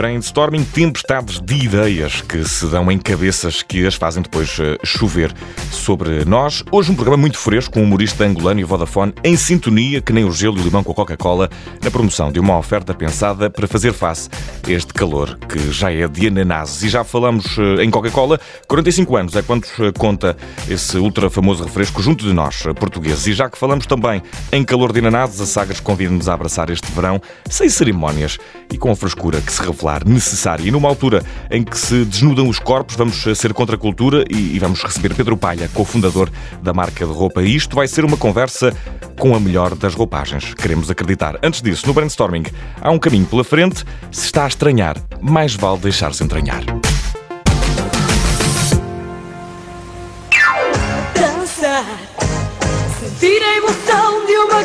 Brainstorming, tempestades de ideias que se dão em cabeças que as fazem depois eh, chover sobre nós. Hoje um programa muito fresco, com um humorista angolano e Vodafone em sintonia, que nem o gelo e o limão com a Coca-Cola, na promoção de uma oferta pensada para fazer face a este calor que já é de ananases. E já falamos eh, em Coca-Cola, 45 anos é quanto eh, conta esse ultra famoso refresco junto de nós, portugueses. E já que falamos também em calor de ananases, a Sagres convida-nos a abraçar este verão sem cerimónias e com a frescura que se necessária. E numa altura em que se desnudam os corpos, vamos ser contra a cultura e vamos receber Pedro Palha, cofundador da marca de roupa. E isto vai ser uma conversa com a melhor das roupagens. Queremos acreditar. Antes disso, no brainstorming, há um caminho pela frente. Se está a estranhar, mais vale deixar-se entranhar. Dançar, sentir a emoção de uma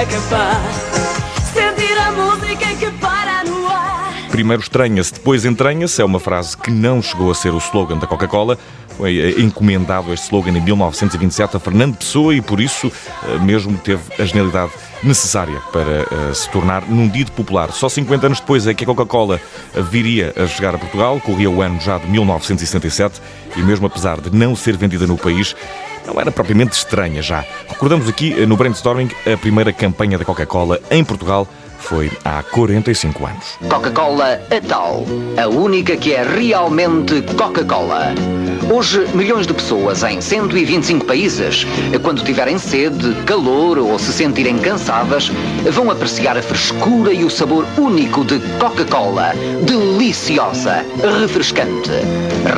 acabar, sentir a música que para no ar. Primeiro estranha-se, depois entranha-se é uma frase que não chegou a ser o slogan da Coca-Cola. Foi eh, encomendado este slogan em 1927 a Fernando Pessoa e por isso eh, mesmo teve a genialidade necessária para uh, se tornar num dito popular. Só 50 anos depois é que a Coca-Cola viria a chegar a Portugal, corria o ano já de 1977 e mesmo apesar de não ser vendida no país, não era propriamente estranha já. Recordamos aqui no brainstorming a primeira campanha da Coca-Cola em Portugal foi há 45 anos. Coca-Cola Atal, a única que é realmente Coca-Cola. Hoje, milhões de pessoas em 125 países, quando tiverem sede, calor ou se sentirem cansadas, vão apreciar a frescura e o sabor único de Coca-Cola. Deliciosa, refrescante.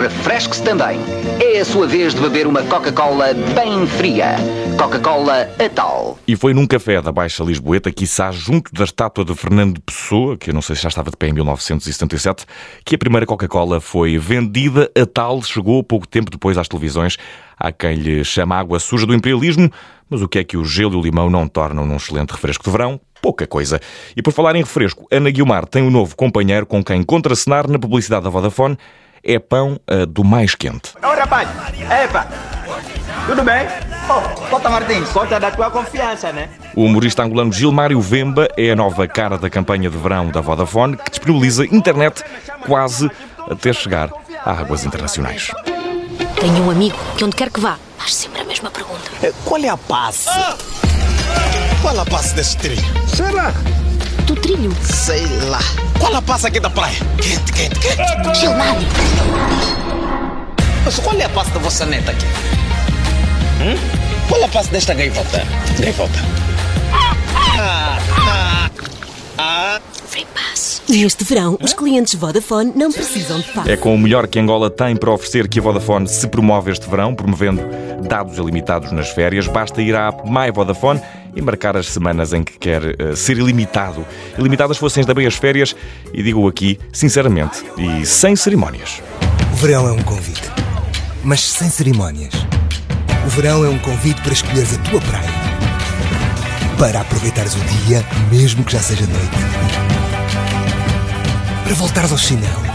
Refresque-se também. É a sua vez de beber uma Coca-Cola bem fria. Coca-Cola Atal. E foi num café da Baixa Lisboeta, quiçá junto da estátua de Fernando Pessoa, que eu não sei se já estava de pé em 1977, que a primeira Coca-Cola foi vendida. A tal chegou pouco tempo depois às televisões. Há quem lhe chama água suja do imperialismo, mas o que é que o gelo e o limão não tornam num excelente refresco de verão? Pouca coisa. E por falar em refresco, Ana Guilmar tem um novo companheiro com quem contracenar na publicidade da Vodafone. É pão uh, do mais quente. Ô rapaz, epa, tudo bem? Cota Martins, conta da tua confiança, né? O humorista angolano Gilmário Vemba é a nova cara da campanha de verão da Vodafone que disponibiliza internet quase até chegar a águas internacionais. Tenho um amigo que onde quer que vá, faz sempre a mesma pergunta. Qual é a passe? Qual é a passe deste trilho? Sei lá. Do trilho? Sei lá. Qual é a passe aqui da praia? Quente, quente, quente. Gilmário. Mas qual é a passe da vossa neta aqui? Hum? Qual a passe desta gaivota? Gaivota. Ah, ah, ah. Pass. Neste verão, os clientes Vodafone não precisam de passe. É com o melhor que Angola tem para oferecer que a Vodafone se promove este verão, promovendo dados ilimitados nas férias. Basta ir à app My Vodafone e marcar as semanas em que quer uh, ser ilimitado. Ilimitadas fossem também as férias, e digo aqui, sinceramente, e sem cerimónias. O verão é um convite, mas sem cerimónias. O verão é um convite para escolheres a tua praia. Para aproveitares o dia, mesmo que já seja noite. Para voltares aos chinelos.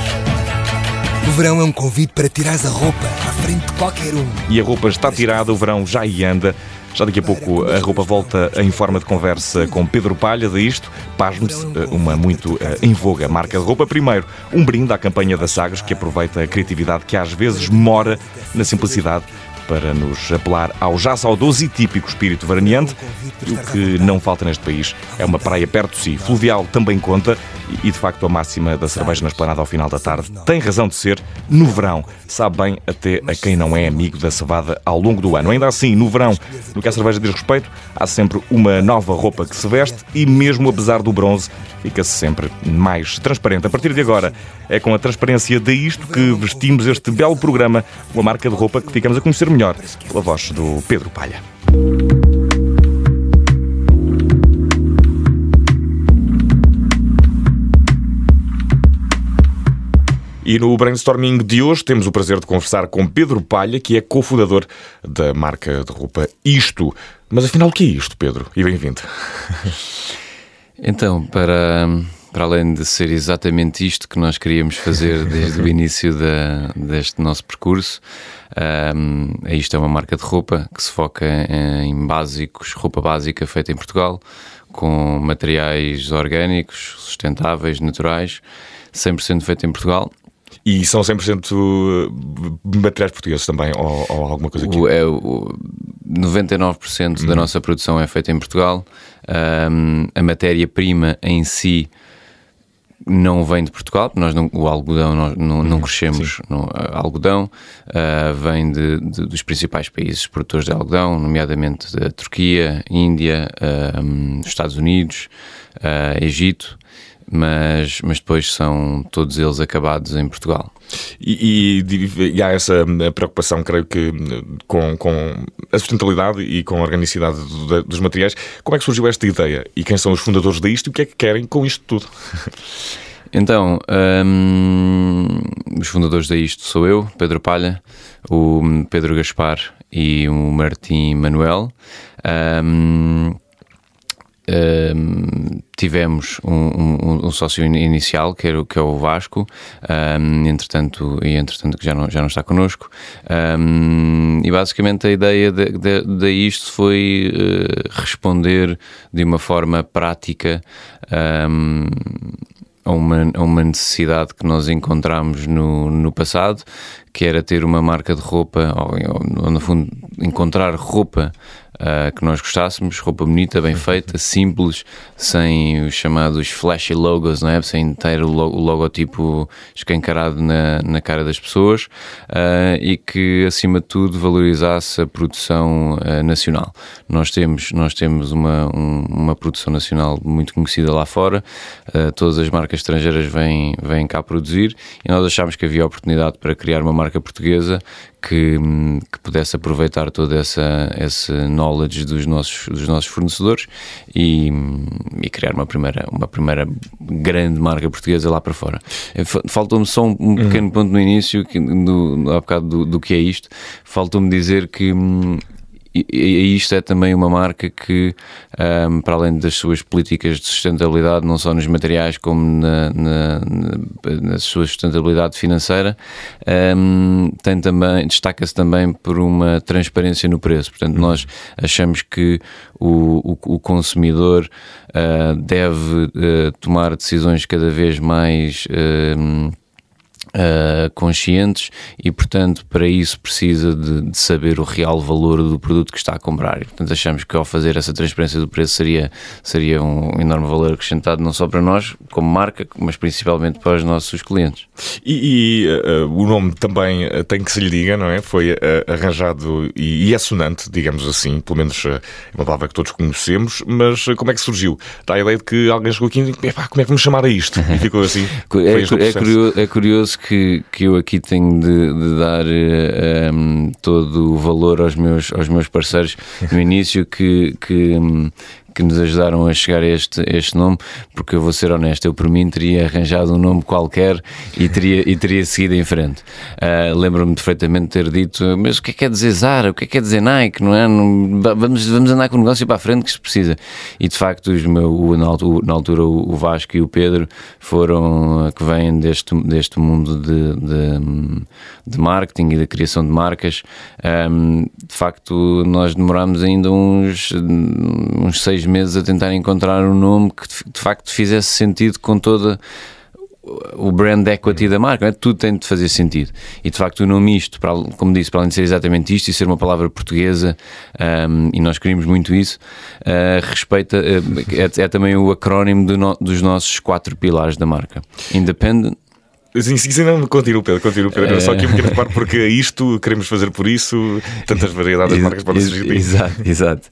O verão é um convite para tirares a roupa à frente de qualquer um. E a roupa está tirada, o verão já aí anda. Já daqui a pouco a roupa volta em forma de conversa com Pedro Palha de isto. Pasme-se, uma muito eh, em voga marca de roupa. Primeiro, um brinde à campanha da Sagres que aproveita a criatividade que às vezes mora na simplicidade para nos apelar ao já saudoso e típico espírito veraneante. E o que não falta neste país é uma praia perto de si. Fluvial também conta e, de facto, a máxima da cerveja na esplanada ao final da tarde tem razão de ser no verão. Sabe bem até a quem não é amigo da cevada ao longo do ano. Ainda assim, no verão, no que a cerveja diz respeito, há sempre uma nova roupa que se veste e, mesmo apesar do bronze, fica-se sempre mais transparente. A partir de agora, é com a transparência de isto que vestimos este belo programa, uma marca de roupa que ficamos a conhecer melhor pela voz do Pedro Palha. E no brainstorming de hoje temos o prazer de conversar com Pedro Palha, que é cofundador da marca de roupa Isto. Mas afinal, o que é isto, Pedro? E bem-vindo. Então, para, para além de ser exatamente isto que nós queríamos fazer desde o início da, deste nosso percurso, um, isto é uma marca de roupa que se foca em básicos, roupa básica feita em Portugal, com materiais orgânicos, sustentáveis, naturais, 100% feito em Portugal e são 100% eh, materiais portugueses também, ou, ou alguma coisa aqui? O, é, o 99% da uhum. nossa produção é feita em Portugal. Um, a matéria-prima em si não vem de Portugal, nós não, o algodão nós não, não uhum. crescemos no algodão, uh, vem de, de, dos principais países produtores de algodão, nomeadamente da Turquia, Índia, uh, Estados Unidos, uh, Egito mas, mas depois são todos eles acabados em Portugal. E, e, e há essa hum, preocupação, creio que, hum, com, com a sustentabilidade e com a organicidade do, dos materiais. Como é que surgiu esta ideia? E quem são os fundadores disto e o que é que querem com isto tudo? Então, hum, os fundadores disto sou eu, Pedro Palha, o Pedro Gaspar e o Martim Manuel. Hum, um, tivemos um, um, um, sócio inicial que, era, que é o Vasco, entretanto, e entretanto que já não, já não está connosco, e basicamente a ideia de, de, de isto foi uh, responder de uma forma prática a uma, a uma necessidade que nós encontramos no, no passado, que era ter uma marca de roupa, ou, ou no fundo encontrar roupa uh, que nós gostássemos, roupa bonita, bem feita, simples, sem os chamados flashy logos, não é? sem ter o, logotipo escancarado na, na cara das pessoas uh, e que, acima de tudo, valorizasse a produção uh, nacional. Nós temos, nós temos uma, um, uma produção nacional muito conhecida lá fora, todas as marcas estrangeiras vêm, vêm cá produzir e nós achámos que havia oportunidade para criar uma marca portuguesa que, que pudesse aproveitar toda essa esse knowledge dos nossos, dos nossos fornecedores e, e criar uma primeira, uma primeira grande marca portuguesa lá para fora. Eh, faltou-me só um, um pequeno uhum. ponto no início, que, do, há bocado do, do que é isto, faltou-me dizer que hum, e, isto é também uma marca que, um, para além das suas políticas de sustentabilidade, não só nos materiais como na, na, na sua sustentabilidade financeira, um, tem também destaca-se também por uma transparência no preço. Portanto, nós achamos que o, o, o consumidor uh, deve uh, tomar decisões cada vez mais uh, Uh, conscientes e, portanto, para isso precisa de, de, saber o real valor do produto que está a comprar. E, portanto, achamos que ao fazer essa transparência do preço seria, seria um enorme valor acrescentado, não só para nós, como marca, mas principalmente para os nossos clientes. E, e uh, o nome também uh, tem que se lhe diga, não é? Foi arranjado e, e, é sonante, digamos assim, pelo menos é uma palavra que todos conhecemos, mas como é que surgiu? Dá a ideia de que alguém chegou aqui e como é que vamos chamar a isto? E ficou assim. é, é, curioso, é curioso que que, eu aqui tenho de, de dar um, ehm, todo o valor aos meus, aos meus parceiros no início que, que, que nos ajudaram a chegar a este, este nome, porque eu vou ser honesto, eu por mim teria arranjado um nome qualquer e teria, e teria seguido em frente. Uh, Lembro-me perfeitamente ter dito, mas o que é que quer dizer Zara? O que é que quer dizer Nike? Não é? Não, vamos, vamos andar com o negócio para a frente que se precisa. E de facto, os meu, na, altura, na altura o Vasco e o Pedro foram que vêm deste, deste mundo de, de, de marketing e da criação de marcas. Um, de facto, nós demorámos ainda uns, uns seis meses a tentar encontrar um nome que de facto fizesse sentido com toda o brand equity da marca, é? tudo tem de fazer sentido. E de facto o nome isto, para, como disse, para além de ser exatamente isto e ser uma palavra portuguesa, um, e nós queríamos muito isso, uh, respeita, uh, é, é, também o acrónimo do no, dos nossos quatro pilares da marca: Independent, Sim, sim, sim, não, continua, Pedro, continua, Pedro. É... Só aqui um pequeno reparo, porque isto queremos fazer por isso, tantas variedades de marcas podem surgir. Exato, exato.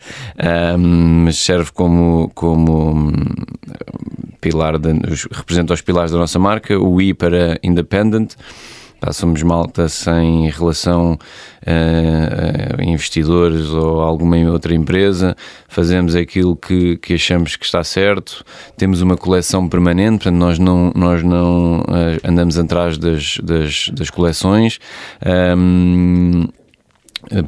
Um, mas serve como, como hum, pilar, de, representa os pilares da nossa marca, o I para Independent Pá, somos malta sem relação a investidores ou alguma outra empresa, fazemos aquilo que, que achamos que está certo, temos uma coleção permanente, portanto, nós não, nós não uh, andamos atrás das, das, das coleções. Um, Eh,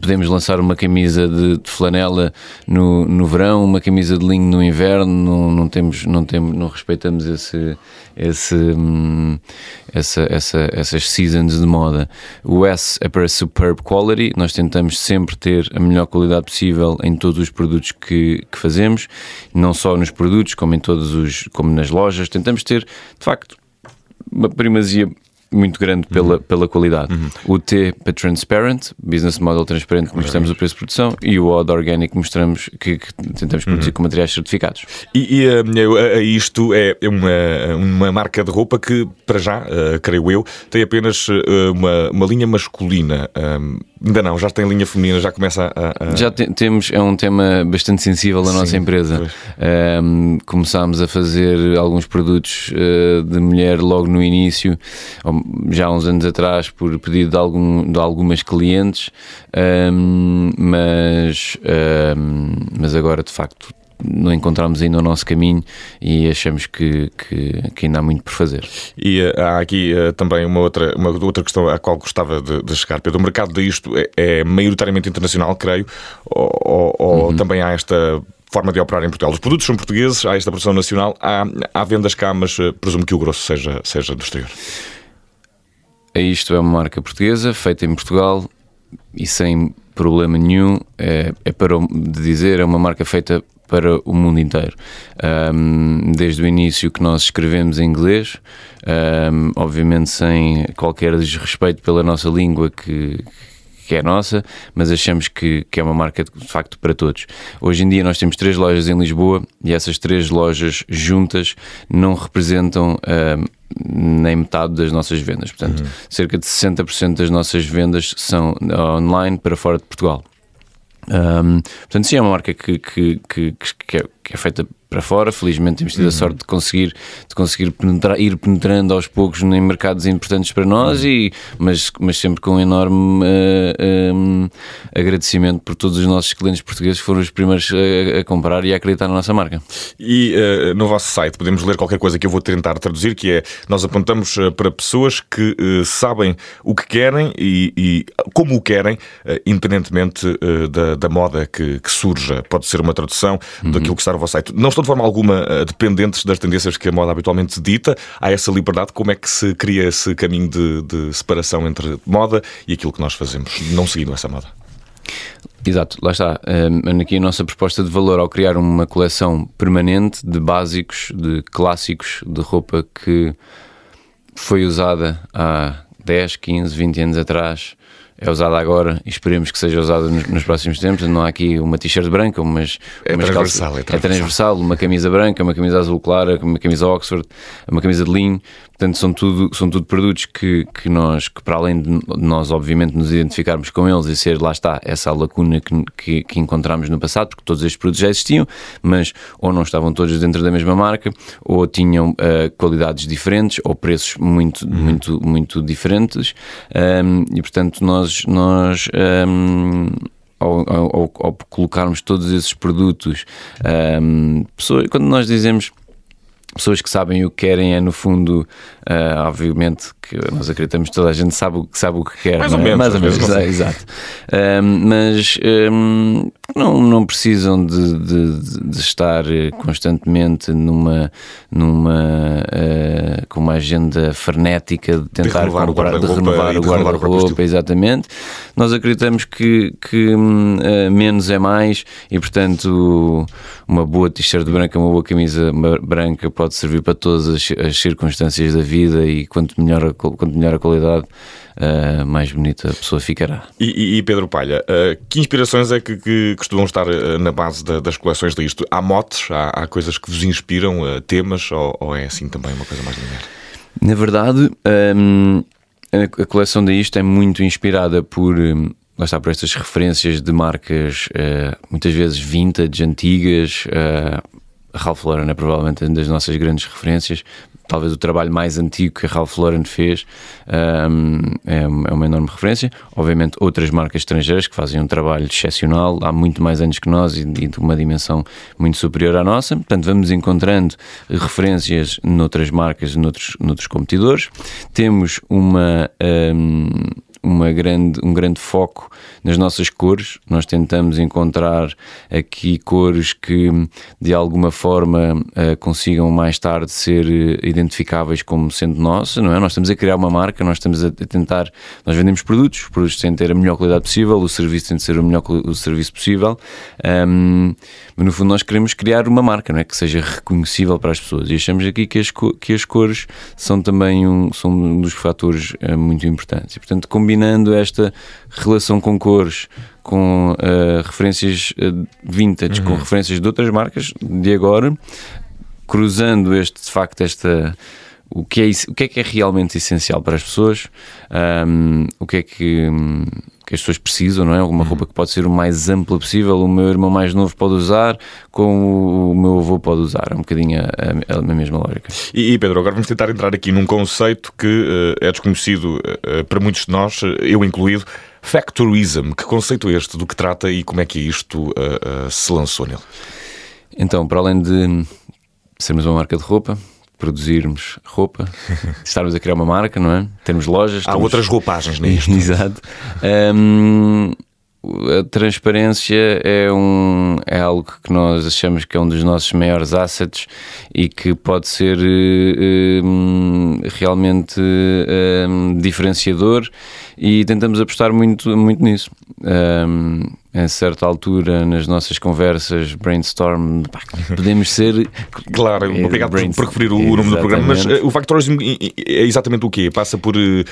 Podemos lançar uma camisa de, de flanela no, no verão, uma camisa de linho no inverno, não, não temos, não temos, não respeitamos esse, esse, hum, essa, essa, essas seasons de moda. O S é para superb quality, nós tentamos sempre ter a melhor qualidade possível em todos os produtos que, que fazemos, não só nos produtos, como em todos os, como nas lojas, tentamos ter, de facto, uma primazia muito grande pela, pela qualidade. O T para transparent, business model transparente, que mostramos o preço de produção, e o Odd Organic que mostramos que, que tentamos produzir com materiais certificados. E, e, eh, isto é uma, uma marca de roupa que, para já, eh, creio eu, tem apenas uma, uma linha masculina. Ahm, ainda não, já tem linha feminina, já começa a. a- Já te- temos, é um tema bastante sensível da nossa empresa. Ahm, começámos a fazer alguns produtos eh, de mulher logo no início, já há uns anos atrás, por pedido de, algum, de algumas clientes, ahm, mas, ahm, mas agora de facto não encontramos ainda o nosso caminho e achamos que, que, que ainda há muito por fazer. E eh, há aqui eh, também uma outra, uma outra questão à qual gostava de, de chegar. Pedro, o mercado disto é, é maioritariamente internacional, creio, ou, ou- ou também há esta forma de operar em Portugal? Os produtos são portugueses, há esta produção nacional, há, há vendas cá, mas eh, presumo que o grosso seja, seja do exterior. A Isto é uma marca portuguesa, feita em Portugal e sem problema nenhum. É, é para dizer, é uma marca feita para o mundo inteiro. Ahm, desde o início que nós escrevemos em inglês, ahm, obviamente sem qualquer desrespeito pela nossa língua que que é nossa, mas achamos que, que é uma marca de facto para todos. Hoje em dia nós temos três lojas em Lisboa e essas três lojas juntas não representam nem metade das nossas vendas. Portanto, cerca de 60% das nossas vendas são online para fora de Portugal. Ahm, portanto, sim, é uma marca que, que, que, que é, que é feita para fora. Felizmente temos tido a sorte de conseguir, de conseguir penetrar- ir penetrando aos poucos em mercados importantes para nós, e, mas, mas sempre com um enorme eh, um, agradecimento por todos os nossos clientes portugueses que foram os primeiros a, a comprar e a acreditar na nossa marca. E eh, no vosso site podemos ler qualquer coisa que eu vou tentar traduzir, que é nós apontamos eh, para pessoas que eh, sabem o que querem e, e como o querem, independentemente da, da moda que, que surja. Pode ser uma tradução daquilo que está no vosso site. Não estão de forma alguma eh, dependentes das tendências que a moda habitualmente dita. Há essa liberdade. Como é que se cria esse caminho de, de separação entre moda e aquilo que nós fazemos, não seguindo essa moda? Exato, lá está. Um, aqui a nossa proposta de valor ao criar uma coleção permanente de básicos, de clássicos, de roupa que foi usada há 10, 15, 20 anos atrás, é usada agora e esperemos que seja usada nos, nos próximos tempos. Não há aqui uma t-shirt branca, umas, É umas transversal, calças- é transversal. uma camisa branca, uma camisa azul clara, uma camisa Oxford, uma camisa de linho. Portanto, são tudo, são tudo produtos que, que nós, que para além de nós, obviamente, nos identificarmos com eles e ser, lá está, essa lacuna que, que, que encontramos no passado, porque todos estes produtos já existiam, mas ou não estavam todos dentro da mesma marca, ou tinham ah, qualidades diferentes, ou preços muito, muito, muito diferentes. Ahm, e, portanto, nós. nós ahm, ao, ao- ao- colocarmos todos esses produtos, ahm, pessoas, quando nós dizemos pessoas que sabem o que querem é no fundo ah, obviamente que nós acreditamos que toda a gente sabe o que sabe o que quer Mais ou é? menos, mais ou menos sei. exato Ahm, mas ahm, não, não precisam de, de- de- estar eh, constantemente numa numa agenda frenética de tentar renovar o comprar, de renovar o de guarda-roupa exatamente nós acreditamos que, que eh, menos é mais e portanto uma boa t-shirt branca uma boa camisa branca pode servir para todas as, as circunstâncias da vida e quanto melhor a, quanto melhor a qualidade eh, mais bonita a pessoa ficará E, e- Pedro Palha, eh, que inspirações é que, que costumam estar na base da- das coleções disto? Há motes? Há, há coisas que vos inspiram, temas? Ou, ou é assim também uma coisa mais linear? Na verdade, hum, a, a coleção da Isto é muito inspirada por, hum, lá está, por estas referências de marcas eh, muitas vezes vintage, antigas. a Ralph Lauren é provavelmente uma das nossas grandes referências. Talvez o trabalho mais antigo que a Ralph Lauren fez é, uma- é uma enorme referência. Obviamente, outras marcas estrangeiras que fazem um trabalho excepcional há muito mais anos que nós e, e de uma dimensão muito superior à nossa. Portanto, vamos encontrando referências noutras marcas, noutros, noutros competidores. Temos uma. hum, uma grande, um grande foco nas nossas cores. Nós tentamos encontrar aqui cores que de alguma forma uh, consigam mais tarde ser identificáveis como sendo nossas, não é? Nós estamos a criar uma marca, nós estamos a tentar, nós vendemos produtos, os produtos têm de ter a melhor qualidade possível, o serviço tem de ser o melhor o serviço possível, um, mas no fundo nós queremos criar uma marca, não é? Que seja reconhecível para as pessoas e achamos aqui que as, que as cores são também um, são um dos fatores uh, muito importantes e portanto combinando esta relação com cores com uh, referências uh, vintage, uhum. com referências de outras marcas de agora, cruzando este de facto esta o que é, o que, é que é realmente essencial para as pessoas, um, o que é que, que, as pessoas precisam, não é? Alguma roupa que pode ser o mais ampla possível, o meu irmão mais novo pode usar, como o meu avô pode usar. É um bocadinho a, a, a mesma lógica. E, e, Pedro, agora vamos tentar entrar aqui num conceito que uh, é desconhecido uh, para muitos de nós, eu incluído. Factorism, que conceito é este? Do que trata e como é que isto uh, se lançou nele? Então, para além de sermos uma marca de roupa, produzirmos roupa, estarmos a criar uma marca, não é? Temos lojas. Há outras roupagens nisto. Exato. Um, a transparência é, um, é algo que nós achamos que é um dos nossos maiores assets e que pode ser um, realmente um, diferenciador e tentamos apostar muito, muito nisso. Um, a certa altura, nas nossas conversas, brainstorm, pá, podemos ser. Claro, obrigado por, por referir o nome do programa, mas uh, o Factorism é exatamente o quê? Passa por. Uh,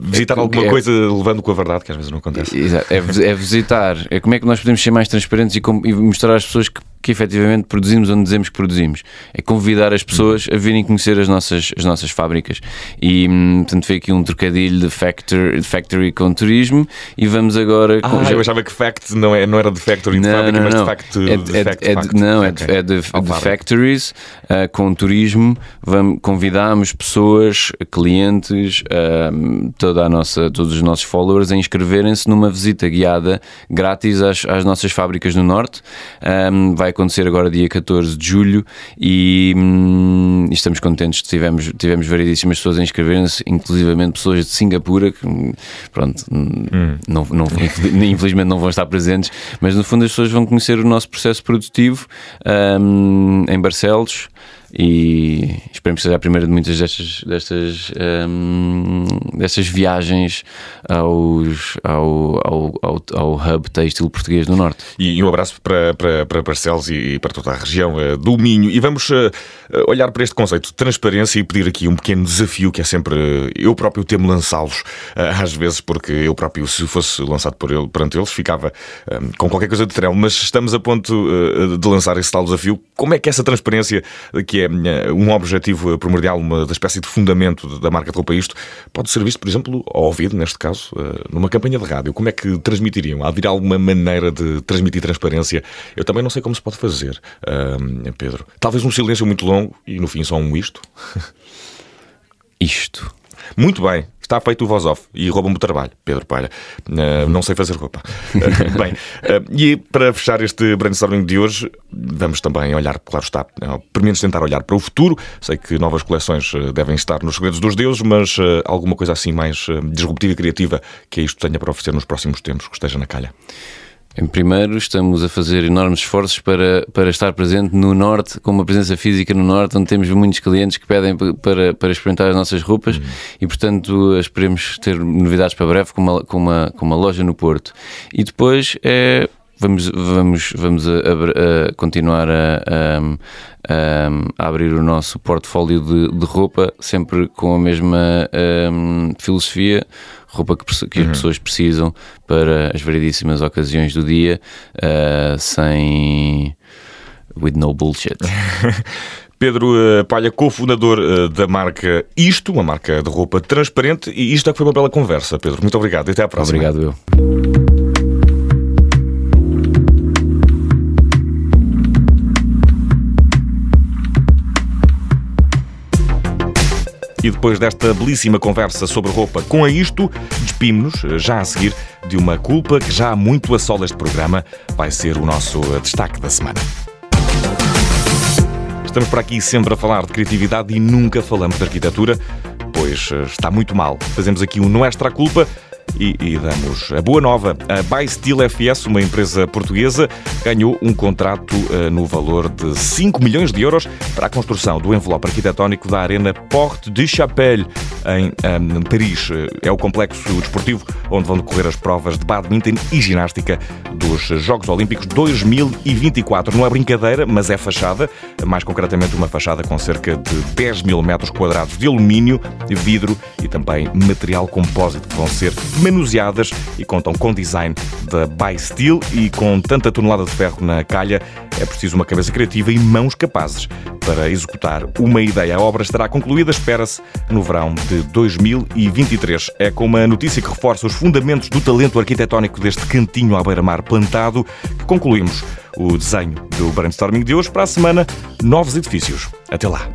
visitar é, alguma é, coisa levando com a verdade, que às vezes não acontece. É, é, visitar, é como é que nós podemos ser mais transparentes e, com, e mostrar às pessoas que que efetivamente produzimos onde dizemos que produzimos. É convidar as pessoas a virem conhecer as nossas, as nossas fábricas. E, hum, portanto, foi aqui um trocadilho de factory, de factory com turismo e vamos agora... Ah, já... eu achava que fact não, é, não era de factory de não, fábrica, não, mas de fact, é, de é, fact, é, fact. Não, é, de, é de, de factories uh, com turismo. Vamos, convidamos pessoas, clientes, uh, toda a nossa, todos os nossos followers a inscreverem-se numa visita guiada grátis às, às nossas fábricas no Norte. Um, vai acontecer agora dia 14 de julho e, hum, estamos contentes. Tivemos, tivemos variedíssimas pessoas a inscreverem-se, inclusivamente pessoas de Singapura, que pronto, hum. não, não, infelizmente não vão estar presentes, mas no fundo as pessoas vão conhecer o nosso processo produtivo um, em Barcelos e esperemos que seja a primeira de muitas destas, destas, um, destas viagens aos, ao, ao, ao, ao, hub têxtil português do Norte. E um abraço para, para, para Barcelos e para toda a região uh, do Minho. E vamos uh, olhar para este conceito de transparência e pedir aqui um pequeno desafio que é sempre eu próprio ter-me lançá-los, às vezes, porque eu próprio, se fosse lançado por ele, perante eles, ficava com qualquer coisa de trelo. Mas estamos a ponto de lançar esse tal desafio. Como é que essa transparência que é um objetivo primordial, uma da espécie de fundamento da marca de roupa isto, pode ser visto, por exemplo, ao ouvido, neste caso, eh, numa campanha de rádio. Como é que transmitiriam? Haver alguma maneira de transmitir transparência? Eu também não sei como se pode fazer, uh, Pedro. Talvez um silêncio muito longo e no fim só um isto. isto. Muito bem. Está feito o voz off e rouba-me o trabalho, Pedro Palha. Uh, não sei fazer roupa. Uh, bem, uh, e para fechar este brainstorming de hoje, vamos também olhar, claro está, pelo menos tentar olhar para o futuro. Sei que novas coleções devem estar nos segredos dos deuses, mas alguma coisa assim mais disruptiva e criativa que isto tenha para oferecer nos próximos tempos, que esteja na calha. Em primeiro, estamos a fazer enormes esforços para, para estar presente no Norte, com uma presença física no Norte, onde temos muitos clientes que pedem para, para experimentar as nossas roupas uhum. e, portanto, esperemos ter novidades para breve com uma, com uma, com uma loja no Porto. E depois é vamos, vamos, vamos a, a, a continuar a, a, abrir o nosso portfólio de, de, roupa, sempre com a mesma um, filosofia roupa que, que uhum. as pessoas precisam para as variedíssimas ocasiões do dia, uh, sem. with no bullshit. Pedro uh, Palha, cofundador uh, da marca Isto, uma marca de roupa transparente, e isto é que foi uma bela conversa, Pedro. Muito obrigado e até à próxima. Obrigado, eu. Depois desta belíssima conversa sobre roupa com a isto, despimos-nos já a seguir de uma culpa que já há muito assola este programa. Vai ser o nosso destaque da semana. Estamos por aqui sempre a falar de criatividade e nunca falamos de arquitetura, pois eh, está muito mal. Fazemos aqui um Não Extra Culpa e, e, damos a boa nova. A Bysteel FS, uma empresa portuguesa, ganhou um contrato uh, no valor de 5 milhões de euros para a construção do envelope arquitetónico da Arena Porte de Chapelle, em um, Paris. É o complexo desportivo onde vão decorrer as provas de badminton e ginástica dos Jogos Olímpicos 2024. Não é brincadeira, mas é fachada, mais concretamente uma fachada com cerca de 10 mil metros quadrados de alumínio, vidro e também material compósito que vão ser manuseadas e contam com design da Bysteel e com tanta tonelada de ferro na calha é preciso uma cabeça criativa e mãos capazes para executar uma ideia. A obra estará concluída, espera-se, no verão de 2023. É com uma notícia que reforça os fundamentos do talento arquitetónico deste cantinho à beira-mar plantado que concluímos o desenho do brainstorming de hoje. Para a semana, novos edifícios. Até lá.